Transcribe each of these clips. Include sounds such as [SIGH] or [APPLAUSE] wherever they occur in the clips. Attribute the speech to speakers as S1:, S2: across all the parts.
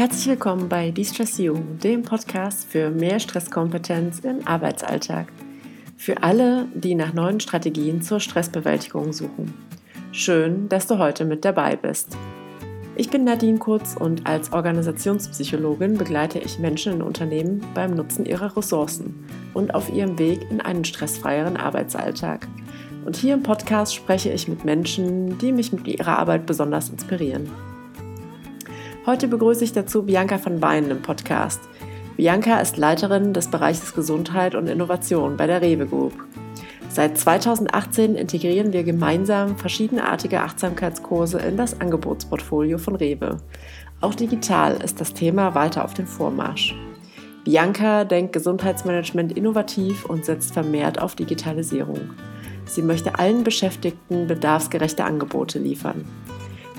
S1: Herzlich willkommen bei De-Stress You, dem Podcast für mehr Stresskompetenz im Arbeitsalltag. Für alle, die nach neuen Strategien zur Stressbewältigung suchen. Schön, dass du heute mit dabei bist. Ich bin Nadine Kurz und als Organisationspsychologin begleite ich Menschen in Unternehmen beim Nutzen ihrer Ressourcen und auf ihrem Weg in einen stressfreieren Arbeitsalltag. Und hier im Podcast spreche ich mit Menschen, die mich mit ihrer Arbeit besonders inspirieren. Heute begrüße ich dazu Bianca von Weinen im Podcast. Bianca ist Leiterin des Bereiches Gesundheit und Innovation bei der Rewe Group. Seit 2018 integrieren wir gemeinsam verschiedenartige Achtsamkeitskurse in das Angebotsportfolio von Rewe. Auch digital ist das Thema weiter auf dem Vormarsch. Bianca denkt Gesundheitsmanagement innovativ und setzt vermehrt auf Digitalisierung. Sie möchte allen Beschäftigten bedarfsgerechte Angebote liefern.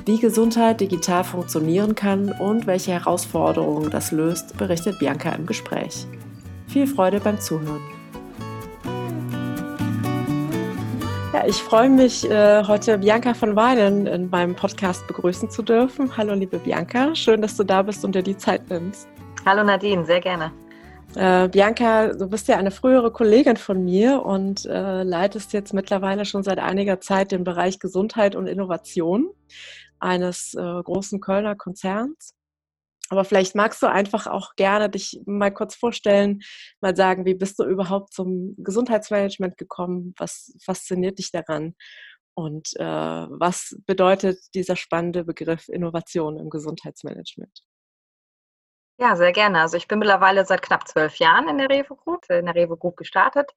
S1: Wie Gesundheit digital funktionieren kann und welche Herausforderungen das löst, berichtet Bianca im Gespräch. Viel Freude beim Zuhören. Ja, ich freue mich, äh, heute Bianca von Weinen in meinem Podcast begrüßen zu dürfen. Hallo, liebe Bianca, schön, dass du da bist und dir die Zeit nimmst.
S2: Hallo Nadine, sehr gerne.
S1: Äh, Bianca, du bist ja eine frühere Kollegin von mir und äh, leitest jetzt mittlerweile schon seit einiger Zeit den Bereich Gesundheit und Innovation eines äh, großen Kölner Konzerns. Aber vielleicht magst du einfach auch gerne dich mal kurz vorstellen, mal sagen, wie bist du überhaupt zum Gesundheitsmanagement gekommen? Was fasziniert dich daran? Und äh, was bedeutet dieser spannende Begriff Innovation im Gesundheitsmanagement?
S2: Ja, sehr gerne. Also ich bin mittlerweile seit knapp zwölf Jahren in der Rewe Group, in der Rewe Group gestartet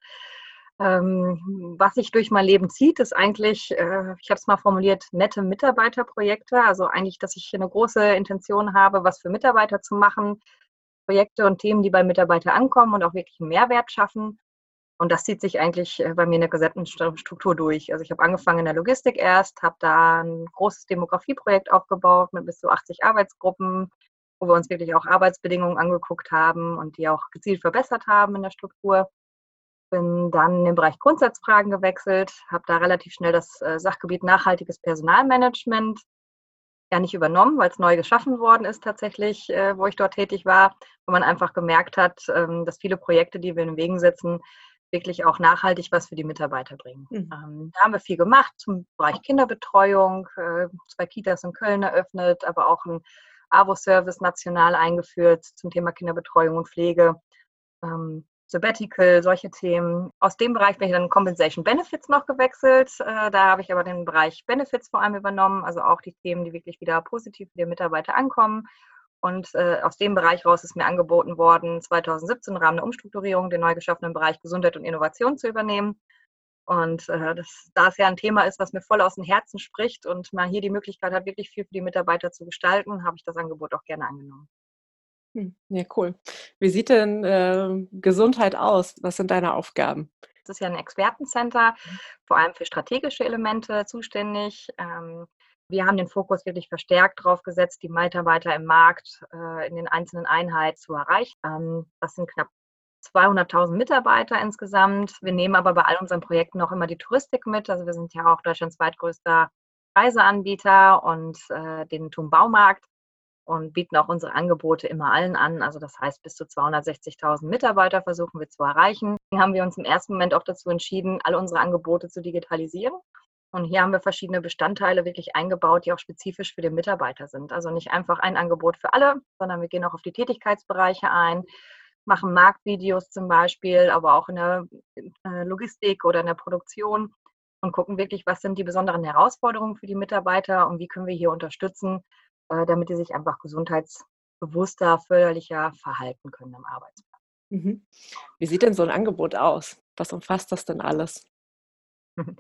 S2: ähm, was sich durch mein Leben zieht, ist eigentlich, äh, ich habe es mal formuliert, nette Mitarbeiterprojekte. Also eigentlich, dass ich eine große Intention habe, was für Mitarbeiter zu machen, Projekte und Themen, die bei Mitarbeitern ankommen und auch wirklich einen Mehrwert schaffen. Und das zieht sich eigentlich äh, bei mir in der gesamten Struktur durch. Also ich habe angefangen in der Logistik erst, habe da ein großes Demografieprojekt aufgebaut mit bis zu 80 Arbeitsgruppen, wo wir uns wirklich auch Arbeitsbedingungen angeguckt haben und die auch gezielt verbessert haben in der Struktur bin dann in den Bereich Grundsatzfragen gewechselt, habe da relativ schnell das äh, Sachgebiet nachhaltiges Personalmanagement ja nicht übernommen, weil es neu geschaffen worden ist tatsächlich, äh, wo ich dort tätig war, wo man einfach gemerkt hat, ähm, dass viele Projekte, die wir in den Wegen setzen, wirklich auch nachhaltig was für die Mitarbeiter bringen. Mhm. Ähm, da haben wir viel gemacht zum Bereich Kinderbetreuung, äh, zwei Kitas in Köln eröffnet, aber auch ein AWO-Service national eingeführt zum Thema Kinderbetreuung und Pflege. Sabbatical, solche Themen. Aus dem Bereich bin ich dann Compensation Benefits noch gewechselt. Äh, da habe ich aber den Bereich Benefits vor allem übernommen, also auch die Themen, die wirklich wieder positiv für die Mitarbeiter ankommen. Und äh, aus dem Bereich raus ist mir angeboten worden, 2017 im Rahmen der Umstrukturierung den neu geschaffenen Bereich Gesundheit und Innovation zu übernehmen. Und äh, das, da es ja ein Thema ist, was mir voll aus dem Herzen spricht und man hier die Möglichkeit hat, wirklich viel für die Mitarbeiter zu gestalten, habe ich das Angebot auch gerne angenommen.
S1: Hm, ja, cool. Wie sieht denn äh, Gesundheit aus? Was sind deine Aufgaben?
S2: Das ist ja ein Expertencenter, mhm. vor allem für strategische Elemente zuständig. Ähm, wir haben den Fokus wirklich verstärkt darauf gesetzt, die Mitarbeiter im Markt äh, in den einzelnen Einheiten zu erreichen. Ähm, das sind knapp 200.000 Mitarbeiter insgesamt. Wir nehmen aber bei all unseren Projekten auch immer die Touristik mit. Also wir sind ja auch Deutschlands zweitgrößter Reiseanbieter und äh, den TUM Baumarkt und bieten auch unsere Angebote immer allen an. Also das heißt, bis zu 260.000 Mitarbeiter versuchen wir zu erreichen. Hier haben wir uns im ersten Moment auch dazu entschieden, alle unsere Angebote zu digitalisieren. Und hier haben wir verschiedene Bestandteile wirklich eingebaut, die auch spezifisch für den Mitarbeiter sind. Also nicht einfach ein Angebot für alle, sondern wir gehen auch auf die Tätigkeitsbereiche ein, machen Marktvideos zum Beispiel, aber auch in der Logistik oder in der Produktion und gucken wirklich, was sind die besonderen Herausforderungen für die Mitarbeiter und wie können wir hier unterstützen, damit die sich einfach gesundheitsbewusster, förderlicher verhalten können am Arbeitsplatz.
S1: Mhm. Wie sieht denn so ein Angebot aus? Was umfasst das denn alles? [LAUGHS]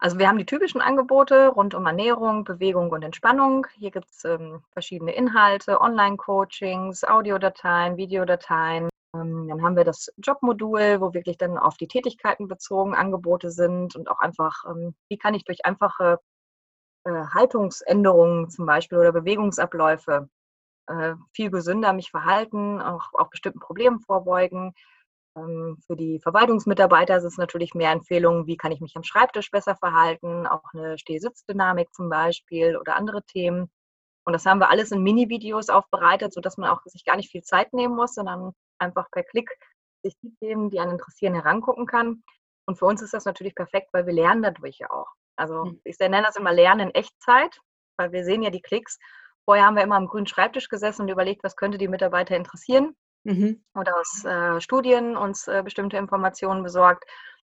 S2: Also wir haben die typischen Angebote rund um Ernährung, Bewegung und Entspannung. Hier gibt es ähm, verschiedene Inhalte, Online-Coachings, Audiodateien, Videodateien. Ähm, dann haben wir das Jobmodul, wo wirklich dann auf die Tätigkeiten bezogen Angebote sind und auch einfach, ähm, wie kann ich durch einfache äh, Haltungsänderungen zum Beispiel oder Bewegungsabläufe äh, viel gesünder mich verhalten, auch, auch bestimmten Problemen vorbeugen. Ähm, für die Verwaltungsmitarbeiter ist es natürlich mehr Empfehlungen, wie kann ich mich am Schreibtisch besser verhalten, auch eine Steh-Sitz-Dynamik zum Beispiel oder andere Themen. Und das haben wir alles in Mini-Videos aufbereitet, sodass man auch sich gar nicht viel Zeit nehmen muss, sondern einfach per Klick sich die Themen, die einen interessieren, herangucken kann. Und für uns ist das natürlich perfekt, weil wir lernen dadurch ja auch. Also hm. ich nenne das immer Lernen in Echtzeit, weil wir sehen ja die Klicks. Vorher haben wir immer am grünen Schreibtisch gesessen und überlegt, was könnte die Mitarbeiter interessieren. Mhm. Oder aus äh, Studien uns äh, bestimmte Informationen besorgt.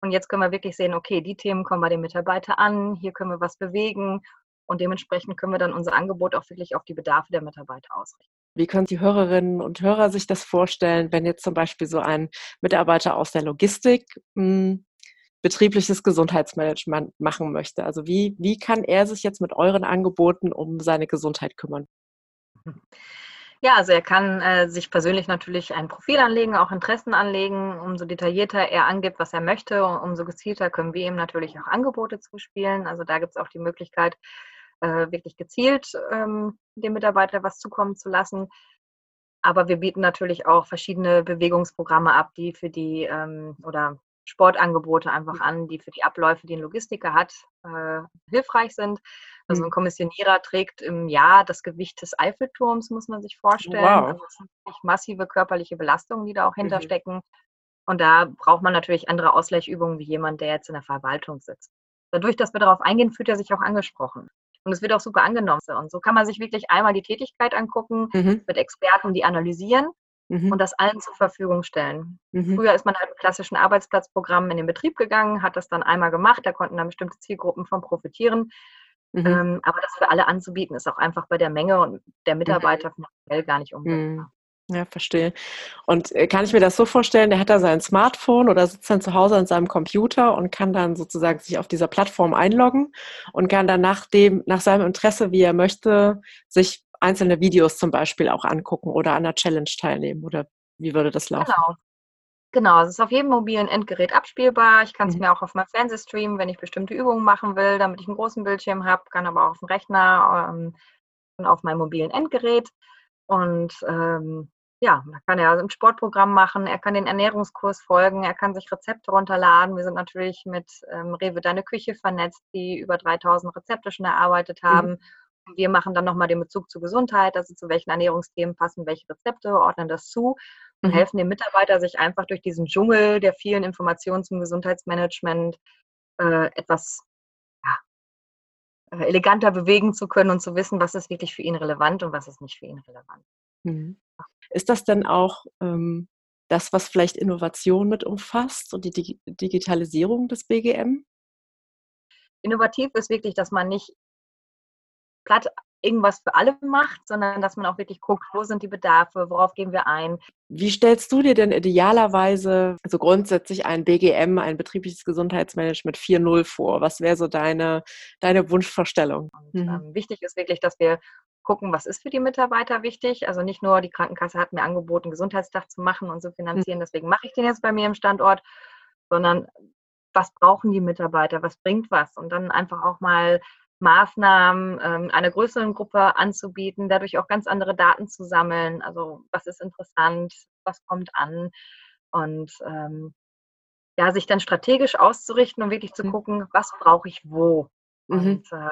S2: Und jetzt können wir wirklich sehen, okay, die Themen kommen bei den Mitarbeitern an, hier können wir was bewegen und dementsprechend können wir dann unser Angebot auch wirklich auf die Bedarfe der Mitarbeiter ausrichten.
S1: Wie können die Hörerinnen und Hörer sich das vorstellen, wenn jetzt zum Beispiel so ein Mitarbeiter aus der Logistik mh, hm, betriebliches Gesundheitsmanagement machen möchte? Also wie, wie kann er sich jetzt mit euren Angeboten um seine Gesundheit kümmern?
S2: Ja, also er kann äh, sich persönlich natürlich ein Profil anlegen, auch Interessen anlegen. Umso detaillierter er angibt, was er möchte, umso gezielter können wir ihm natürlich auch Angebote zuspielen. Also da gibt es auch die Möglichkeit, äh, wirklich gezielt ähm, dem Mitarbeiter was zukommen zu lassen. Aber wir bieten natürlich auch verschiedene Bewegungsprogramme ab, die für die ähm, oder Sportangebote einfach an, die für die Abläufe, die ein Logistiker hat, äh, hilfreich sind. Also ein mhm. Kommissionierer trägt im Jahr das Gewicht des Eiffelturms, muss man sich vorstellen. Wow. Also das sind massive körperliche Belastungen, die da auch hinterstecken. Mhm. Und da braucht man natürlich andere Ausgleichsübungen wie jemand, der jetzt in der Verwaltung sitzt. Dadurch, dass wir darauf eingehen, fühlt er sich auch angesprochen. Und es wird auch super angenommen. Und so kann man sich wirklich einmal die Tätigkeit angucken mhm. mit Experten, die analysieren mhm. und das allen zur Verfügung stellen. Mhm. Früher ist man halt mit klassischen Arbeitsplatzprogrammen in den Betrieb gegangen, hat das dann einmal gemacht, da konnten dann bestimmte Zielgruppen von profitieren. Mhm. Ähm, aber das für alle anzubieten, ist auch einfach bei der Menge und der Mitarbeiter finanziell gar nicht umsetzbar.
S1: Mhm. Ja, verstehe. Und äh, kann ich mir das so vorstellen, der hat da sein Smartphone oder sitzt dann zu Hause an seinem Computer und kann dann sozusagen sich auf dieser Plattform einloggen und kann dann nach dem, nach seinem Interesse, wie er möchte, sich einzelne Videos zum Beispiel auch angucken oder an einer Challenge teilnehmen? Oder wie würde das laufen?
S2: Genau. Genau, es ist auf jedem mobilen Endgerät abspielbar. Ich kann es mhm. mir auch auf meinem Fernseher streamen, wenn ich bestimmte Übungen machen will, damit ich einen großen Bildschirm habe, kann aber auch auf dem Rechner ähm, und auf meinem mobilen Endgerät. Und ähm, ja, da kann er ein Sportprogramm machen, er kann den Ernährungskurs folgen, er kann sich Rezepte runterladen. Wir sind natürlich mit ähm, Rewe Deine Küche vernetzt, die über 3000 Rezepte schon erarbeitet mhm. haben. Mhm. Wir machen dann nochmal den Bezug zur Gesundheit, also zu welchen Ernährungsthemen passen welche Rezepte, ordnen das zu und mhm. helfen dem Mitarbeiter, sich einfach durch diesen Dschungel der vielen Informationen zum Gesundheitsmanagement äh, etwas ja, äh, eleganter bewegen zu können und zu wissen, was ist wirklich für ihn relevant und was ist nicht für ihn relevant.
S1: Mhm. Ist das denn auch ähm, das, was vielleicht Innovation mit umfasst und die Dig Digitalisierung des BGM?
S2: Innovativ ist wirklich, dass man nicht platt irgendwas für alle macht, sondern dass man auch wirklich guckt, wo sind die Bedarfe, worauf gehen wir ein.
S1: Wie stellst du dir denn idealerweise also grundsätzlich ein BGM, ein betriebliches Gesundheitsmanagement 4.0 vor? Was wäre so deine, deine Wunschvorstellung?
S2: Und, mhm. ähm, wichtig ist wirklich, dass wir gucken, was ist für die Mitarbeiter wichtig. Also nicht nur die Krankenkasse hat mir angeboten, Gesundheitstag zu machen und zu finanzieren, mhm. deswegen mache ich den jetzt bei mir im Standort, sondern was brauchen die Mitarbeiter, was bringt was? Und dann einfach auch mal Maßnahmen ähm, einer größeren Gruppe anzubieten, dadurch auch ganz andere Daten zu sammeln. Also was ist interessant, was kommt an und ähm, ja, sich dann strategisch auszurichten und wirklich zu mhm. gucken, was brauche ich wo. Mhm. Und äh,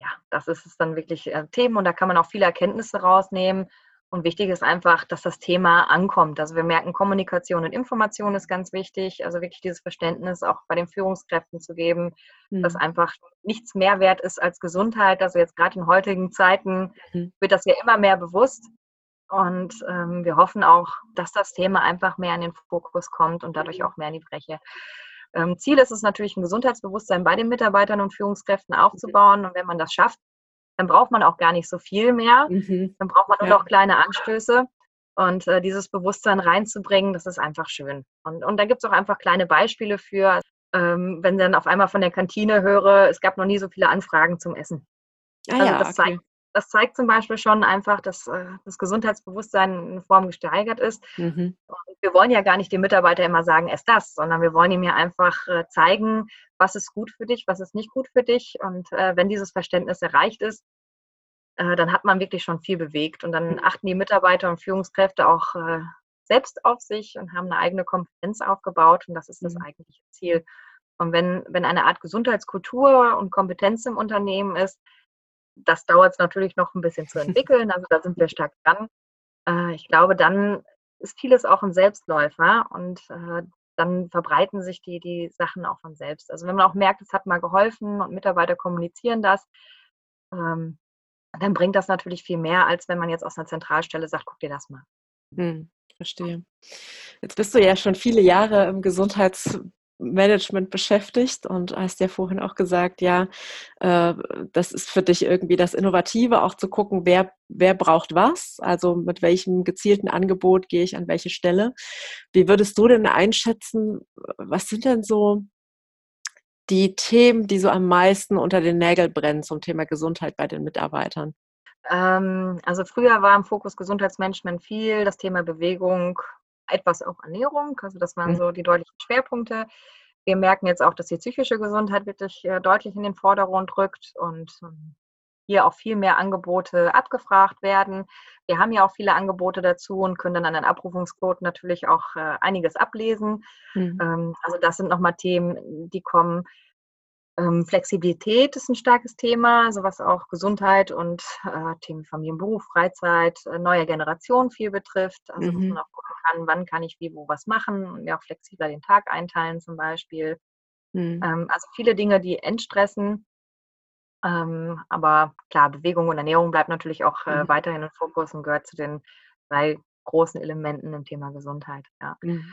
S2: ja, das ist es dann wirklich äh, Themen und da kann man auch viele Erkenntnisse rausnehmen und wichtig ist einfach, dass das Thema ankommt. Also wir merken, Kommunikation und Information ist ganz wichtig. Also wirklich dieses Verständnis auch bei den Führungskräften zu geben, mhm. dass einfach nichts mehr wert ist als Gesundheit. Also jetzt gerade in heutigen Zeiten mhm. wird das ja immer mehr bewusst. Und ähm, wir hoffen auch, dass das Thema einfach mehr in den Fokus kommt und dadurch auch mehr in die Breche. Ähm, Ziel ist es natürlich, ein Gesundheitsbewusstsein bei den Mitarbeitern und Führungskräften aufzubauen. Und wenn man das schafft, dann braucht man auch gar nicht so viel mehr. Mhm. Dann braucht man nur ja. noch kleine Anstöße. Und äh, dieses Bewusstsein reinzubringen, das ist einfach schön. Und, und da gibt es auch einfach kleine Beispiele für, ähm, wenn dann auf einmal von der Kantine höre, es gab noch nie so viele Anfragen zum Essen. Ah, also ja, das, okay. zeigt, das zeigt zum Beispiel schon einfach, dass äh, das Gesundheitsbewusstsein in Form gesteigert ist. Mhm. wir wollen ja gar nicht dem Mitarbeiter immer sagen, ess das, sondern wir wollen ihm ja einfach äh, zeigen, was ist gut für dich, was ist nicht gut für dich. Und äh, wenn dieses Verständnis erreicht ist, äh, dann hat man wirklich schon viel bewegt. Und dann achten die Mitarbeiter und Führungskräfte auch äh, selbst auf sich und haben eine eigene Kompetenz aufgebaut. Und das ist das mhm. eigentliche Ziel. Und wenn, wenn eine Art Gesundheitskultur und Kompetenz im Unternehmen ist, das dauert es natürlich noch ein bisschen zu entwickeln. Also da sind wir [LAUGHS] stark dran. Äh, ich glaube, dann ist vieles auch ein Selbstläufer und äh, dann verbreiten sich die, die Sachen auch von selbst. Also wenn man auch merkt, es hat mal geholfen und Mitarbeiter kommunizieren das, ähm, dann bringt das natürlich viel mehr, als wenn man jetzt aus einer Zentralstelle sagt, guck dir das mal.
S1: Hm, verstehe. Jetzt bist du ja schon viele Jahre im Gesundheits Management beschäftigt und hast ja vorhin auch gesagt, ja, äh, das ist für dich irgendwie das Innovative, auch zu gucken, wer, wer braucht was, also mit welchem gezielten Angebot gehe ich an welche Stelle. Wie würdest du denn einschätzen, was sind denn so die Themen, die so am meisten unter den Nägeln brennen zum Thema Gesundheit bei den Mitarbeitern?
S2: Ähm, also früher war im Fokus Gesundheitsmanagement viel das Thema Bewegung, etwas auch Ernährung. Also das waren mhm. so die deutlichen Schwerpunkte. Wir merken jetzt auch, dass die psychische Gesundheit wirklich äh, deutlich in den Vordergrund rückt und ähm, hier auch viel mehr Angebote abgefragt werden. Wir haben ja auch viele Angebote dazu und können dann an den Abrufungsquoten natürlich auch äh, einiges ablesen. Mhm. Ähm, also das sind nochmal Themen, die kommen. Ähm, Flexibilität ist ein starkes Thema, so was auch Gesundheit und äh, Themen Familien, Beruf, Freizeit, äh, neue Generation viel betrifft. Also mhm. dass man auch gucken kann, wann kann ich wie wo was machen und mir auch flexibler den Tag einteilen zum Beispiel. Mhm. Ähm, also viele Dinge, die entstressen. Ähm, aber klar, Bewegung und Ernährung bleibt natürlich auch äh, mhm. weiterhin im Fokus und gehört zu den drei großen Elementen im Thema Gesundheit. Ja. Mhm.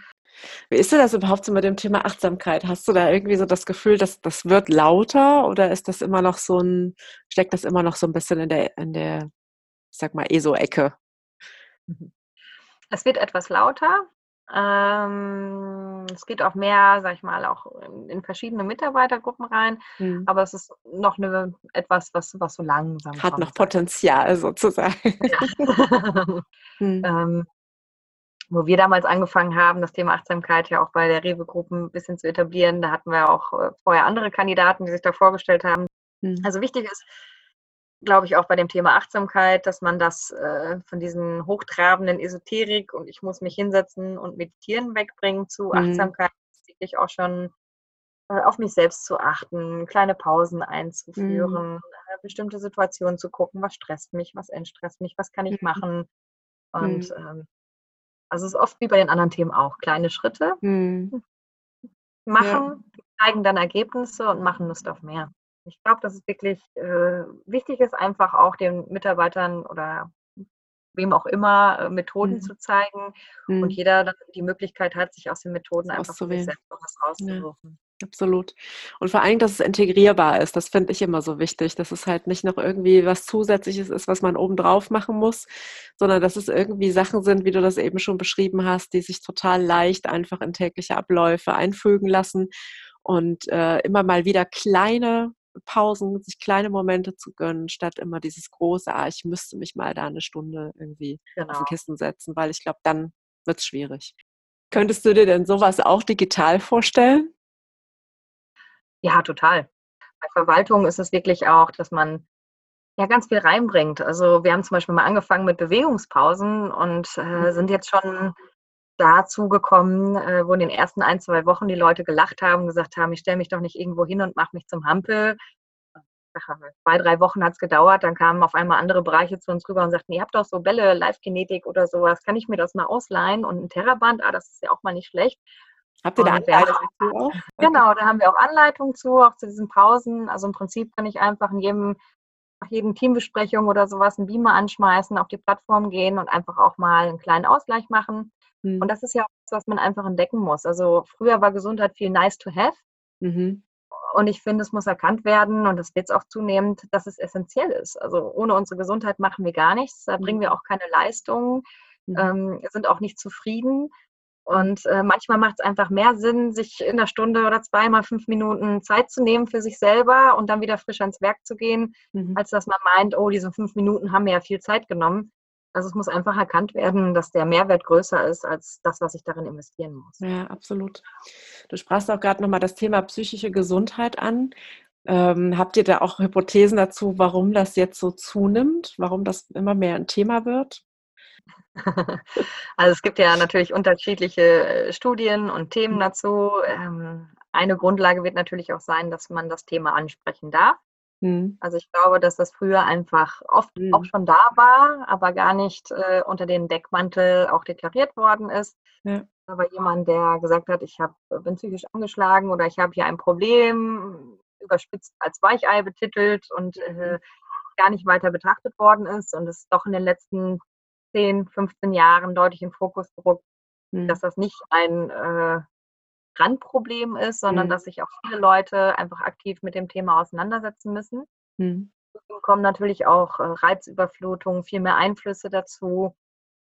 S1: Wie ist denn das überhaupt so mit dem Thema Achtsamkeit? Hast du da irgendwie so das Gefühl, dass das wird lauter oder ist das immer noch so ein, steckt das immer noch so ein bisschen in der, in der, ich sag mal, ESO-Ecke?
S2: Mhm. Es wird etwas lauter. Ähm, es geht auch mehr, sag ich mal, auch in, verschiedene Mitarbeitergruppen rein, mhm. aber es ist noch eine, etwas, was, was so langsam
S1: Hat noch Potenzial sozusagen. Ja. [LAUGHS] [LAUGHS]
S2: mhm. ähm, wo wir damals angefangen haben, das Thema Achtsamkeit ja auch bei der Rewe-Gruppe ein bisschen zu etablieren. Da hatten wir auch äh, vorher andere Kandidaten, die sich da vorgestellt haben. Mhm. Also wichtig ist, glaube ich, auch bei dem Thema Achtsamkeit, dass man das äh, von diesen hochtrabenden Esoterik und ich muss mich hinsetzen und meditieren wegbringt zu mhm. Achtsamkeit, wirklich auch schon äh, auf mich selbst zu achten, kleine Pausen einzuführen, mhm. äh, bestimmte Situationen zu gucken, was stresst mich, was entstresst mich, was kann ich mhm. machen. Und mhm. ähm, also es ist oft wie bei den anderen Themen auch. Kleine Schritte mhm. machen, ja. zeigen dann Ergebnisse und machen Lust auf mehr. Ich glaube, dass es wirklich äh, wichtig ist, einfach auch den Mitarbeitern oder wem auch immer äh, Methoden mhm. zu zeigen mhm. und jeder dann die Möglichkeit hat, sich aus den Methoden einfach für sich selbst was rauszusuchen.
S1: Ja. Absolut. Und vor allem, dass es integrierbar ist, das finde ich immer so wichtig, dass es halt nicht noch irgendwie was Zusätzliches ist, was man obendrauf machen muss, sondern dass es irgendwie Sachen sind, wie du das eben schon beschrieben hast, die sich total leicht einfach in tägliche Abläufe einfügen lassen und äh, immer mal wieder kleine Pausen, sich kleine Momente zu gönnen, statt immer dieses große, ah, ich müsste mich mal da eine Stunde irgendwie genau. auf ein Kissen setzen, weil ich glaube, dann wird es schwierig. Könntest du dir denn sowas auch digital vorstellen?
S2: Ja, total. Bei Verwaltung ist es wirklich auch, dass man ja ganz viel reinbringt. Also wir haben zum Beispiel mal angefangen mit Bewegungspausen und äh, mhm. sind jetzt schon dazu gekommen, äh, wo in den ersten ein, zwei Wochen die Leute gelacht haben, gesagt haben, ich stelle mich doch nicht irgendwo hin und mache mich zum Hampel. Zwei, drei Wochen hat es gedauert, dann kamen auf einmal andere Bereiche zu uns rüber und sagten, ihr habt doch so Bälle, Live-Kinetik oder sowas, kann ich mir das mal ausleihen? Und ein Terraband, ah, das ist ja auch mal nicht schlecht.
S1: Habt ihr da Anleitungen zu
S2: auch? [LAUGHS] Genau, da haben wir auch Anleitungen zu, auch zu diesen Pausen. Also im Prinzip kann ich einfach in jedem, nach jedem Teambesprechung oder sowas einen Beamer anschmeißen, auf die Plattform gehen und einfach auch mal einen kleinen Ausgleich machen. Mhm. Und das ist ja auch was, was man einfach entdecken muss. Also früher war Gesundheit viel nice to have. Mhm. Und ich finde, es muss erkannt werden, und das wird es auch zunehmend, dass es essentiell ist. Also ohne unsere Gesundheit machen wir gar nichts, da bringen wir auch keine Leistung, mhm. ähm, sind auch nicht zufrieden. Und äh, manchmal macht es einfach mehr Sinn, sich in einer Stunde oder zweimal fünf Minuten Zeit zu nehmen für sich selber und dann wieder frisch ans Werk zu gehen, mhm. als dass man meint, oh, diese fünf Minuten haben mir ja viel Zeit genommen. Also es muss einfach erkannt werden, dass der Mehrwert größer ist als das, was ich darin investieren muss.
S1: Ja, absolut. Du sprachst auch gerade nochmal das Thema psychische Gesundheit an. Ähm, habt ihr da auch Hypothesen dazu, warum das jetzt so zunimmt, warum das immer mehr ein Thema wird?
S2: Also es gibt ja natürlich unterschiedliche äh, Studien und Themen mhm. dazu. Ähm, eine Grundlage wird natürlich auch sein, dass man das Thema ansprechen darf. Mhm. Also ich glaube, dass das früher einfach oft mhm. auch schon da war, aber gar nicht äh, unter den Deckmantel auch deklariert worden ist. Ja. Aber jemand, der gesagt hat, ich hab, bin psychisch angeschlagen oder ich habe hier ein Problem, überspitzt als Weichei betitelt und äh, mhm. gar nicht weiter betrachtet worden ist und es doch in den letzten 10, 15 Jahren deutlich in Fokus gerückt, mhm. dass das nicht ein äh, Randproblem ist, sondern mhm. dass sich auch viele Leute einfach aktiv mit dem Thema auseinandersetzen müssen. Mhm. kommen natürlich auch äh, Reizüberflutungen, viel mehr Einflüsse dazu.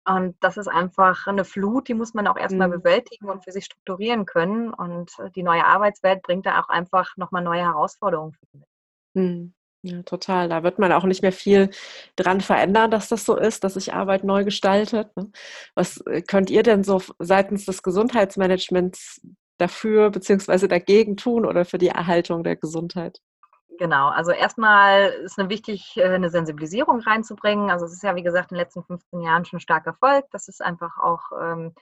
S2: Und das ist einfach eine Flut, die muss man auch erstmal mhm. bewältigen und für sich strukturieren können. Und äh, die neue Arbeitswelt bringt da auch einfach nochmal neue Herausforderungen für mich.
S1: Mhm. Ja, total. Da wird man auch nicht mehr viel dran verändern, dass das so ist, dass sich Arbeit neu gestaltet. Ne? Was äh, könnt ihr denn so seitens des Gesundheitsmanagements dafür bzw. dagegen tun oder für die Erhaltung der Gesundheit?
S2: Genau, also erstmal ist es wichtig, äh, eine Sensibilisierung reinzubringen. Also es ist ja, wie gesagt, in den letzten 15 Jahren schon stark erfolgt. Das ist einfach auch ähm,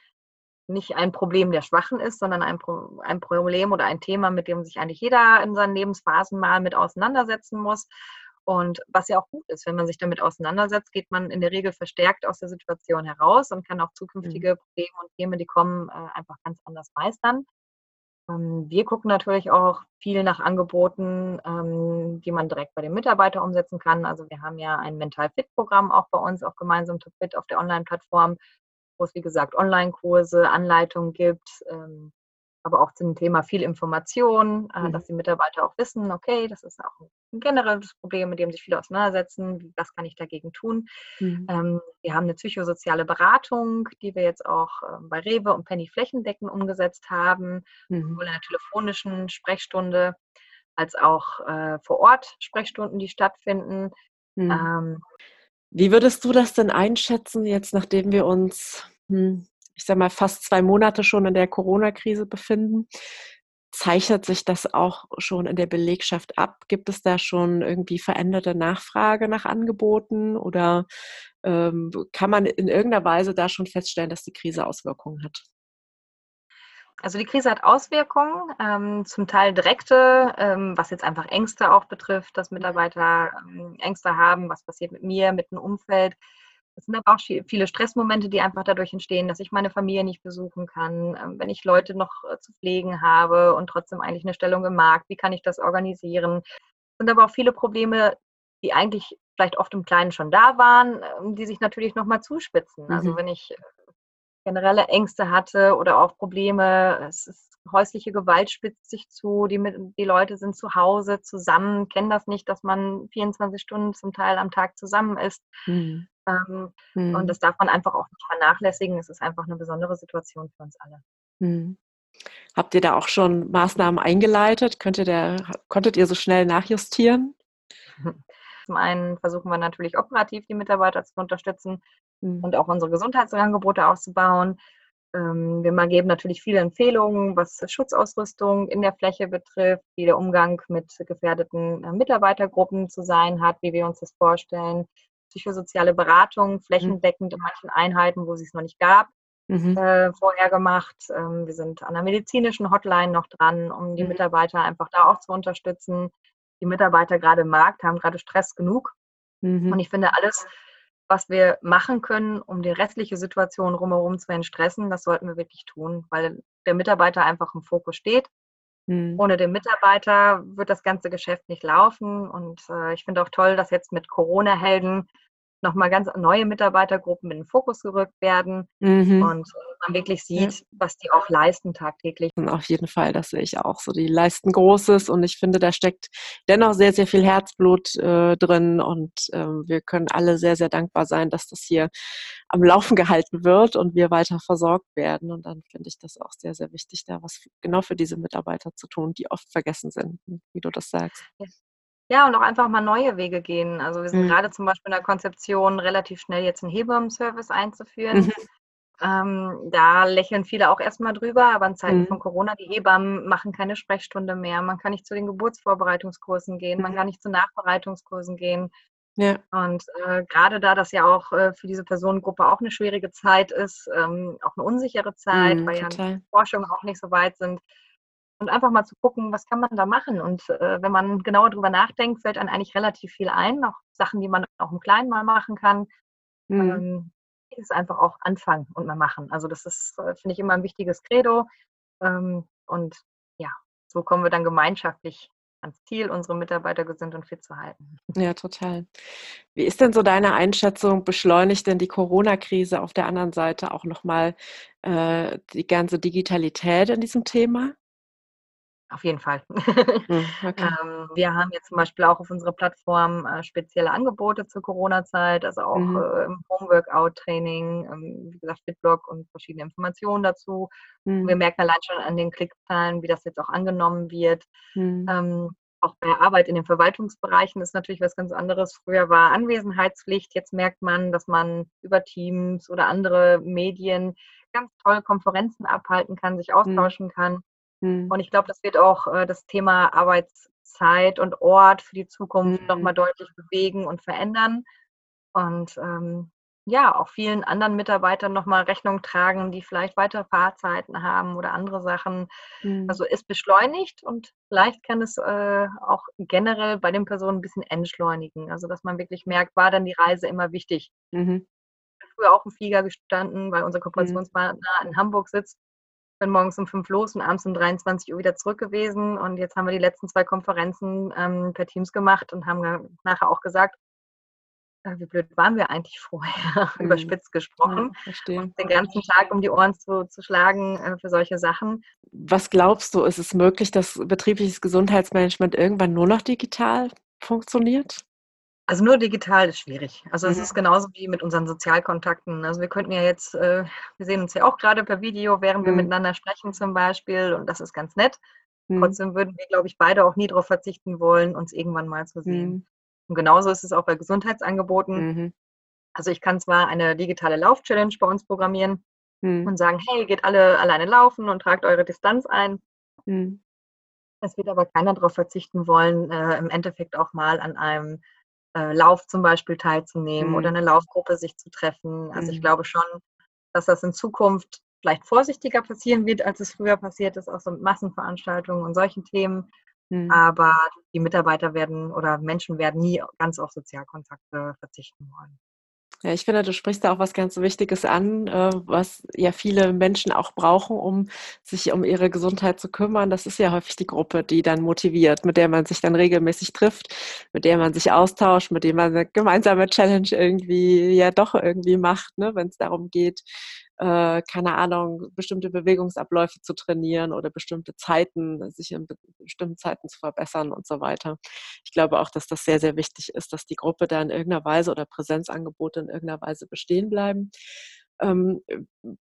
S2: nicht ein Problem der Schwachen ist, sondern ein, Pro ein Problem oder ein Thema, mit dem sich eigentlich jeder in seinen Lebensphasen mal mit auseinandersetzen muss. Und was ja auch gut ist, wenn man sich damit auseinandersetzt, geht man in der Regel verstärkt aus der Situation heraus und kann auch zukünftige mhm. Probleme und Themen, die kommen, äh, einfach ganz anders meistern. Ähm, wir gucken natürlich auch viel nach Angeboten, ähm, die man direkt bei dem Mitarbeiter umsetzen kann. Also wir haben ja ein Mental Fit Programm auch bei uns, auch gemeinsam to Fit auf der Online-Plattform, wo es wie gesagt Online-Kurse, Anleitungen gibt, ähm, aber auch zum Thema viel Information, äh, mhm. dass die Mitarbeiter auch wissen, okay, das ist auch ein generelles Problem, mit dem sich viele auseinandersetzen. Was kann ich dagegen tun? Mhm. Ähm, wir haben eine psychosoziale Beratung, die wir jetzt auch äh, bei Rewe und Penny flächendeckend umgesetzt haben, mhm. sowohl in der telefonischen Sprechstunde als auch äh, vor Ort Sprechstunden, die stattfinden.
S1: Mhm. Ähm, Wie würdest du das denn einschätzen, jetzt nachdem wir uns hm, ich sage mal, fast zwei Monate schon in der Corona-Krise befinden. Zeichnet sich das auch schon in der Belegschaft ab? Gibt es da schon irgendwie veränderte Nachfrage nach Angeboten oder ähm, kann man in irgendeiner Weise da schon feststellen, dass die Krise Auswirkungen hat?
S2: Also die Krise hat Auswirkungen, ähm, zum Teil direkte, ähm, was jetzt einfach Ängste auch betrifft, dass Mitarbeiter ähm, Ängste haben, was passiert mit mir, mit dem Umfeld. Es sind aber auch viele Stressmomente, die einfach dadurch entstehen, dass ich meine Familie nicht besuchen kann, ähm, wenn ich Leute noch äh, zu pflegen habe und trotzdem eigentlich eine Stellung im Markt, wie kann ich das organisieren? Es sind aber auch viele Probleme, die eigentlich vielleicht oft im Kleinen schon da waren, ähm, die sich natürlich nochmal zuspitzen. Also mhm. Also wenn ich äh, generelle Ängste hatte oder auch Probleme, es ist häusliche Gewalt spitzt sich zu, die, die Leute sind zu Hause zusammen, kennen das nicht, dass man 24 Stunden zum Teil am Tag zusammen ist. Mhm. Ähm, mhm. Und das darf man einfach auch nicht vernachlässigen. Es ist einfach eine besondere Situation für uns alle. Mhm.
S1: Habt ihr da auch schon Maßnahmen eingeleitet? Könnt ihr der, konntet ihr so schnell nachjustieren? [LAUGHS]
S2: Zum einen versuchen wir natürlich operativ die Mitarbeiter zu unterstützen mhm. und auch unsere Gesundheitsangebote auszubauen. Ähm, wir geben natürlich viele Empfehlungen, was Schutzausrüstung in der Fläche betrifft, wie der Umgang mit gefährdeten äh, Mitarbeitergruppen zu sein hat, wie wir uns das vorstellen, psychosoziale Beratung mhm. flächendeckend in manchen Einheiten, wo sie es noch nicht gab, mhm. äh, vorher gemacht. Ähm, wir sind an der medizinischen Hotline noch dran, um die mhm. Mitarbeiter einfach da auch zu unterstützen. Die Mitarbeiter gerade im Markt haben gerade Stress genug. Mhm. Und ich finde, alles, was wir machen können, um die restliche Situation rumherum zu entstressen, das sollten wir wirklich tun, weil der Mitarbeiter einfach im Fokus steht. Mhm. Ohne den Mitarbeiter wird das ganze Geschäft nicht laufen. Und äh, ich finde auch toll, dass jetzt mit Corona-Helden nochmal ganz neue Mitarbeitergruppen in den Fokus gerückt werden mhm. und man wirklich sieht, ja. was die auch leisten tagtäglich.
S1: Auf jeden Fall, das sehe ich auch so. Die leisten Großes und ich finde, da steckt dennoch sehr, sehr viel Herzblut äh, drin und äh, wir können alle sehr, sehr dankbar sein, dass das hier am Laufen gehalten wird und wir weiter versorgt werden. Und dann finde ich das auch sehr, sehr wichtig, da was genau für diese Mitarbeiter zu tun, die oft vergessen sind, wie du das sagst.
S2: Ja. Und auch einfach mal neue Wege gehen. Also wir sind mhm. gerade zum Beispiel in der Konzeption, relativ schnell jetzt einen Hebammen-Service einzuführen. Mhm. Ähm, da lächeln viele auch erstmal drüber, aber in Zeiten mhm. von Corona, die Hebammen machen keine Sprechstunde mehr. Man kann nicht zu den Geburtsvorbereitungskursen gehen, man mhm. kann nicht zu Nachbereitungskursen gehen. Ja. Und äh, gerade da das ja auch äh, für diese Personengruppe auch eine schwierige Zeit ist, ähm, auch eine unsichere Zeit, mhm, weil total. ja Forschungen auch nicht so weit sind, und einfach mal zu gucken, was kann man da machen. Und äh, wenn man genauer drüber nachdenkt, fällt einem eigentlich relativ viel ein, auch Sachen, die man auch im Kleinen mal machen kann. Mhm. Ähm, ist einfach auch anfangen und mal machen. Also das ist, äh, finde ich, immer ein wichtiges Credo. Ähm, und ja, so kommen wir dann gemeinschaftlich ans Ziel, unsere Mitarbeiter gesund und fit zu halten.
S1: Ja, total. Wie ist denn so deine Einschätzung? Beschleunigt denn die Corona-Krise auf der anderen Seite auch nochmal äh, die ganze Digitalität in diesem Thema?
S2: Auf jeden Fall. [LAUGHS] Hm, okay. ähm, wir haben jetzt zum Beispiel auch auf unserer Plattform äh, spezielle Angebote zur Corona-Zeit, also auch mhm. äh, im Homeworkout-Training, ähm, wie gesagt, Fitblog und verschiedene Informationen dazu. Mhm. Wir merken allein schon an den Klickzahlen, wie das jetzt auch angenommen wird. Mhm. Ähm, auch bei Arbeit in den Verwaltungsbereichen ist natürlich was ganz anderes. Früher war Anwesenheitspflicht. Jetzt merkt man, dass man über Teams oder andere Medien ganz toll Konferenzen abhalten kann, sich hm. austauschen kann. Mhm. Und ich glaube, das wird auch äh, das Thema Arbeitszeit und Ort für die Zukunft mhm. nochmal deutlich bewegen und verändern. Und ähm, ja, auch vielen anderen Mitarbeitern nochmal Rechnung tragen, die vielleicht weitere Fahrzeiten haben oder andere Sachen. Mhm. Also ist beschleunigt und vielleicht kann es äh, auch generell bei den Personen ein bisschen entschleunigen. Also dass man wirklich merkt, war dann die Reise immer wichtig. Mhm. Ich habe früher auch im Flieger gestanden, weil unser mhm. Kooperationspartner in Hamburg sitzt bin morgens um fünf los und abends um 23 Uhr wieder zurück gewesen. Und jetzt haben wir die letzten zwei Konferenzen ähm, per Teams gemacht und haben nachher auch gesagt, äh, wie blöd waren wir eigentlich vorher, [LAUGHS] mhm. überspitzt gesprochen. Ja, und den ganzen Tag um die Ohren zu, zu schlagen äh, für solche Sachen.
S1: Was glaubst du, ist es möglich, dass betriebliches Gesundheitsmanagement irgendwann nur noch digital funktioniert?
S2: Also nur digital ist schwierig. Also es mhm. ist genauso wie mit unseren Sozialkontakten. Also wir könnten ja jetzt, äh, wir sehen uns ja auch gerade per Video, während mhm. wir miteinander sprechen zum Beispiel und das ist ganz nett. Mhm. Trotzdem würden wir, glaube ich, beide auch nie darauf verzichten wollen, uns irgendwann mal zu sehen. Mhm. Und genauso ist es auch bei Gesundheitsangeboten. Mhm. Also ich kann zwar eine digitale Lauf-Challenge bei uns programmieren mhm. und sagen, hey, geht alle alleine laufen und tragt eure Distanz ein. Es wird aber keiner darauf verzichten wollen, äh, im Endeffekt auch mal an einem äh, Lauf zum Beispiel teilzunehmen mhm. oder eine Laufgruppe sich zu treffen. Also ich mhm. glaube schon, dass das in Zukunft vielleicht vorsichtiger passieren wird, als es früher passiert ist, auch so mit Massenveranstaltungen und solchen Themen. Mhm. Aber die Mitarbeiter werden oder Menschen werden nie ganz auf Sozialkontakte verzichten wollen.
S1: Ja, ich finde, du sprichst da auch was ganz Wichtiges an, äh, was ja viele Menschen auch brauchen, um sich um ihre Gesundheit zu kümmern. Das ist ja häufig die Gruppe, die dann motiviert, mit der man sich dann regelmäßig trifft, mit der man sich austauscht, mit dem man eine gemeinsame Challenge irgendwie ja doch irgendwie macht, ne, wenn es darum geht, äh, keine Ahnung, bestimmte Bewegungsabläufe zu trainieren oder bestimmte Zeiten, sich in bestimmten Zeiten zu verbessern und so weiter. Ich glaube auch, dass das sehr, sehr wichtig ist, dass die Gruppe da in irgendeiner Weise oder Präsenzangebote in irgendeiner Weise bestehen bleiben. Ähm,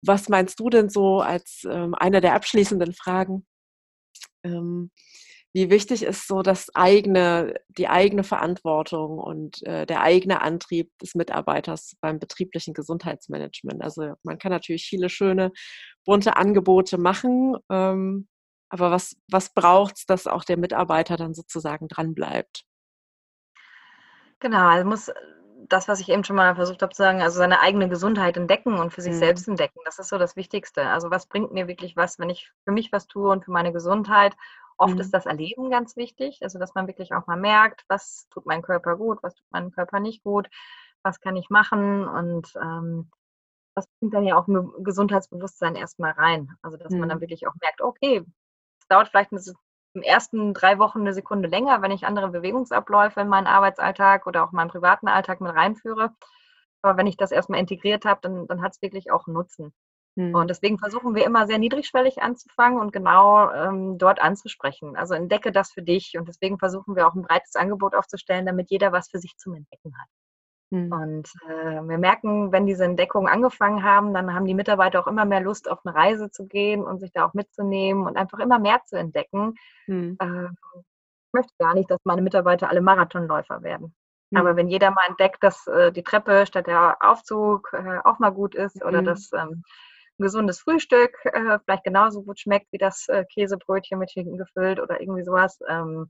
S1: was meinst du denn so als ähm, eine der abschließenden Fragen? Ähm, wie wichtig ist so das eigene, die eigene Verantwortung und äh, der eigene Antrieb des Mitarbeiters beim betrieblichen Gesundheitsmanagement. Also man kann natürlich viele schöne, bunte Angebote machen, ähm, aber was, was braucht es, dass auch der Mitarbeiter dann sozusagen dranbleibt?
S2: Genau, also muss das, was ich eben schon mal versucht habe zu sagen, also seine eigene Gesundheit entdecken und für sich mhm. selbst entdecken. Das ist so das Wichtigste. Also was bringt mir wirklich was, wenn ich für mich was tue und für meine Gesundheit Oft mhm. ist das Erleben ganz wichtig, also dass man wirklich auch mal merkt, was tut mein Körper gut, was tut meinem Körper nicht gut, was kann ich machen und ähm, das bringt dann ja auch ein Gesundheitsbewusstsein erstmal rein. Also dass mhm. man dann mhm. wirklich auch merkt, okay, es dauert vielleicht eine, ersten drei Wochen eine Sekunde länger, wenn ich andere Bewegungsabläufe in meinen Arbeitsalltag oder auch meinen privaten Alltag mit reinführe. Aber wenn ich das erstmal integriert habe, dann, dann hat es wirklich auch einen Nutzen. Mhm. Und deswegen versuchen wir immer sehr niedrigschwellig anzufangen und genau ähm, dort anzusprechen. Also entdecke das für dich. Und deswegen versuchen wir auch ein breites Angebot aufzustellen, damit jeder was für sich zum Entdecken hat. Mhm. Und äh, wir merken, wenn diese Entdeckungen angefangen haben, dann haben die Mitarbeiter auch immer mehr Lust, auf eine Reise zu gehen und sich da auch mitzunehmen und einfach immer mehr zu entdecken. Mhm. Äh, ich möchte gar nicht, dass meine Mitarbeiter alle Marathonläufer werden. Aber hm. wenn jeder mal entdeckt, dass äh, die Treppe statt der Aufzug äh, auch mal gut ist oder mhm. dass ähm, ein gesundes Frühstück äh, vielleicht genauso gut schmeckt wie das äh, Käsebrötchen mit Schinken gefüllt oder irgendwie sowas, ähm,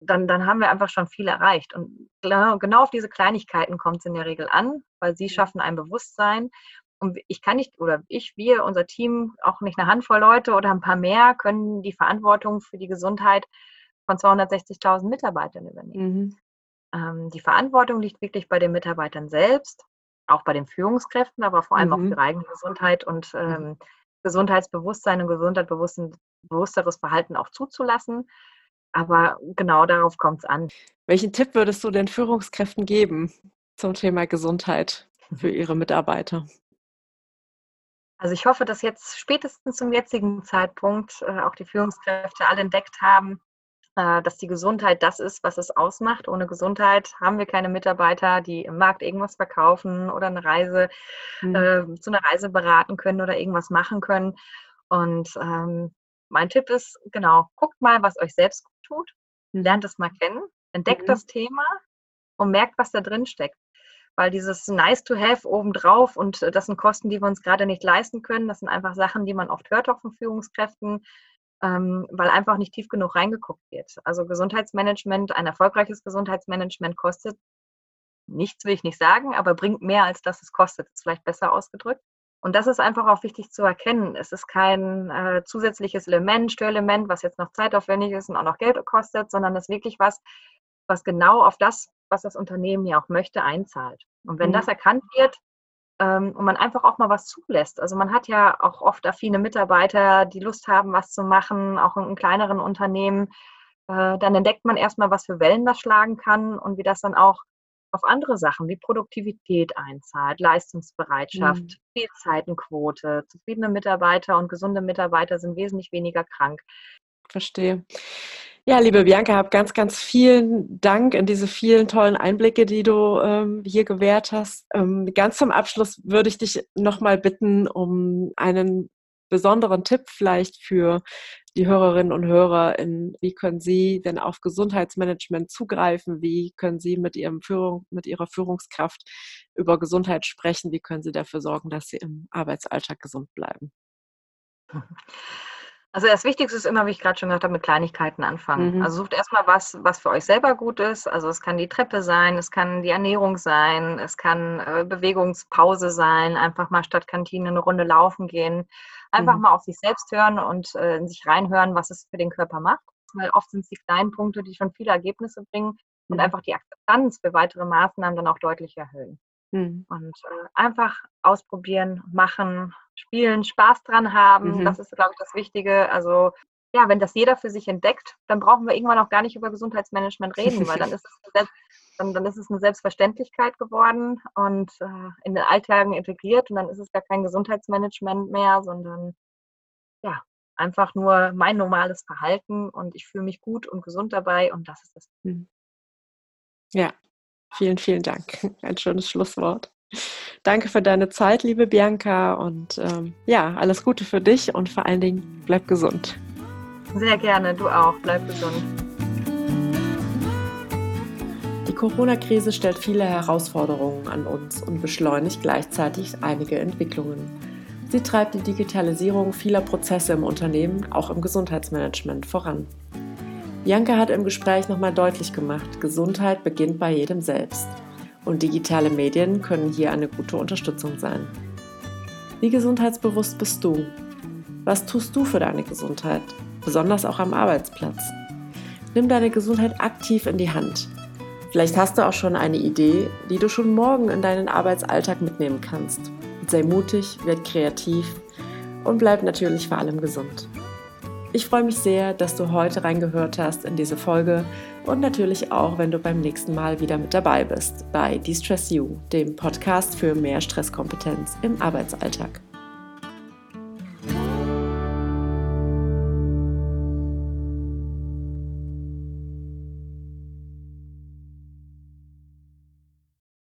S2: dann, dann haben wir einfach schon viel erreicht. Und genau, genau auf diese Kleinigkeiten kommt es in der Regel an, weil sie schaffen ein Bewusstsein. Und ich kann nicht, oder ich, wir, unser Team, auch nicht eine Handvoll Leute oder ein paar mehr, können die Verantwortung für die Gesundheit von 260.000 Mitarbeitern übernehmen. Mhm. Ähm, die Verantwortung liegt wirklich bei den Mitarbeitern selbst, auch bei den Führungskräften, aber vor allem mhm. auch für ihre eigene Gesundheit und ähm, Gesundheitsbewusstsein und gesundheitsbewussteres Verhalten auch zuzulassen. Aber genau darauf kommt es an.
S1: Welchen Tipp würdest du den Führungskräften geben zum Thema Gesundheit für [LAUGHS] ihre Mitarbeiter?
S2: Also ich hoffe, dass jetzt spätestens zum jetzigen Zeitpunkt äh, auch die Führungskräfte alle entdeckt haben, äh, dass die Gesundheit das ist, was es ausmacht. Ohne Gesundheit haben wir keine Mitarbeiter, die im Markt irgendwas verkaufen oder eine Reise mhm. äh, zu einer Reise beraten können oder irgendwas machen können. Und ähm, mein Tipp ist, genau, guckt mal, was euch selbst gut tut, lernt es mal kennen, entdeckt mhm. das Thema und merkt, was da drin steckt. Weil dieses Nice to have obendrauf und äh, das sind Kosten, die wir uns gerade nicht leisten können, das sind einfach Sachen, die man oft hört auch von Führungskräften, ähm, weil einfach nicht tief genug reingeguckt wird. Also Gesundheitsmanagement, ein erfolgreiches Gesundheitsmanagement kostet nichts, will ich nicht sagen, aber bringt mehr, als dass es kostet. Ist vielleicht besser ausgedrückt. Und das ist einfach auch wichtig zu erkennen. Es ist kein äh, zusätzliches Element, Störelement, was jetzt noch zeitaufwendig ist und auch noch Geld kostet, sondern es ist wirklich was, was genau auf das, was das Unternehmen ja auch möchte, einzahlt. Und wenn mhm. das erkannt wird ähm, und man einfach auch mal was zulässt, also man hat ja auch oft affine Mitarbeiter, die Lust haben, was zu machen, auch in, in kleineren Unternehmen, äh, dann entdeckt man erstmal, was für Wellen das schlagen kann und wie das dann auch auf andere Sachen wie Produktivität einzahlt, Leistungsbereitschaft, mhm. Fehlzeitenquote, zufriedene Mitarbeiter und gesunde Mitarbeiter sind wesentlich weniger krank.
S1: Verstehe. Ja, liebe Bianca, hab ganz, ganz vielen Dank in diese vielen tollen Einblicke, die du ähm, hier gewährt hast. Ähm, ganz zum Abschluss würde ich dich nochmal bitten, um einen besonderen Tipp vielleicht für die Hörerinnen und Hörer, in, wie können sie denn auf Gesundheitsmanagement zugreifen? Wie können sie mit, ihrem Führung, mit ihrer Führungskraft über Gesundheit sprechen? Wie können sie dafür sorgen, dass sie im Arbeitsalltag gesund bleiben? [LAUGHS]
S2: Also das Wichtigste ist immer, wie ich gerade schon gesagt habe, mit Kleinigkeiten anfangen. Mhm. Also sucht erstmal was, was für euch selber gut ist. Also es kann die Treppe sein, es kann die Ernährung sein, es kann äh, Bewegungspause sein, einfach mal statt Kantine eine Runde laufen gehen. Einfach mhm. mal auf sich selbst hören und äh, in sich reinhören, was es für den Körper macht. Weil oft sind es die kleinen Punkte, die schon viele Ergebnisse bringen mhm. und einfach die Akzeptanz für weitere Maßnahmen dann auch deutlich erhöhen. Mhm. Und äh, einfach ausprobieren, machen, spielen, Spaß dran haben. Mhm. Das ist, glaube ich, das Wichtige. Also ja, wenn das jeder für sich entdeckt, dann brauchen wir irgendwann auch gar nicht über Gesundheitsmanagement reden, weil dann [LAUGHS] ist es, dann, dann ist es eine Selbstverständlichkeit geworden und äh, in den Alltagen integriert und dann ist es gar kein Gesundheitsmanagement mehr, sondern ja, einfach nur mein normales Verhalten und ich fühle mich gut und gesund dabei und das ist das. Mhm.
S1: Ja, vielen, vielen Dank. [LAUGHS] Ein schönes Schlusswort. Danke für deine Zeit, liebe Bianca. Und ähm, ja, alles Gute für dich und vor allen Dingen bleib gesund.
S2: Sehr gerne, du auch. Bleib gesund.
S1: Die Corona-Krise stellt viele Herausforderungen an uns und beschleunigt gleichzeitig einige Entwicklungen. Sie treibt die Digitalisierung vieler Prozesse im Unternehmen, auch im Gesundheitsmanagement, voran. Bianca hat im Gespräch nochmal deutlich gemacht, Gesundheit beginnt bei jedem selbst und digitale Medien können hier eine gute Unterstützung sein. Wie gesundheitsbewusst bist du? Was tust du für deine Gesundheit, besonders auch am Arbeitsplatz? Nimm deine Gesundheit aktiv in die Hand. Vielleicht hast du auch schon eine Idee, die du schon morgen in deinen Arbeitsalltag mitnehmen kannst. Sei mutig, werd kreativ und bleib natürlich vor allem gesund. Ich freue mich sehr, dass du heute reingehört hast in diese Folge und natürlich auch, wenn du beim nächsten Mal wieder mit dabei bist bei De-Stress You, dem Podcast für mehr Stresskompetenz im Arbeitsalltag.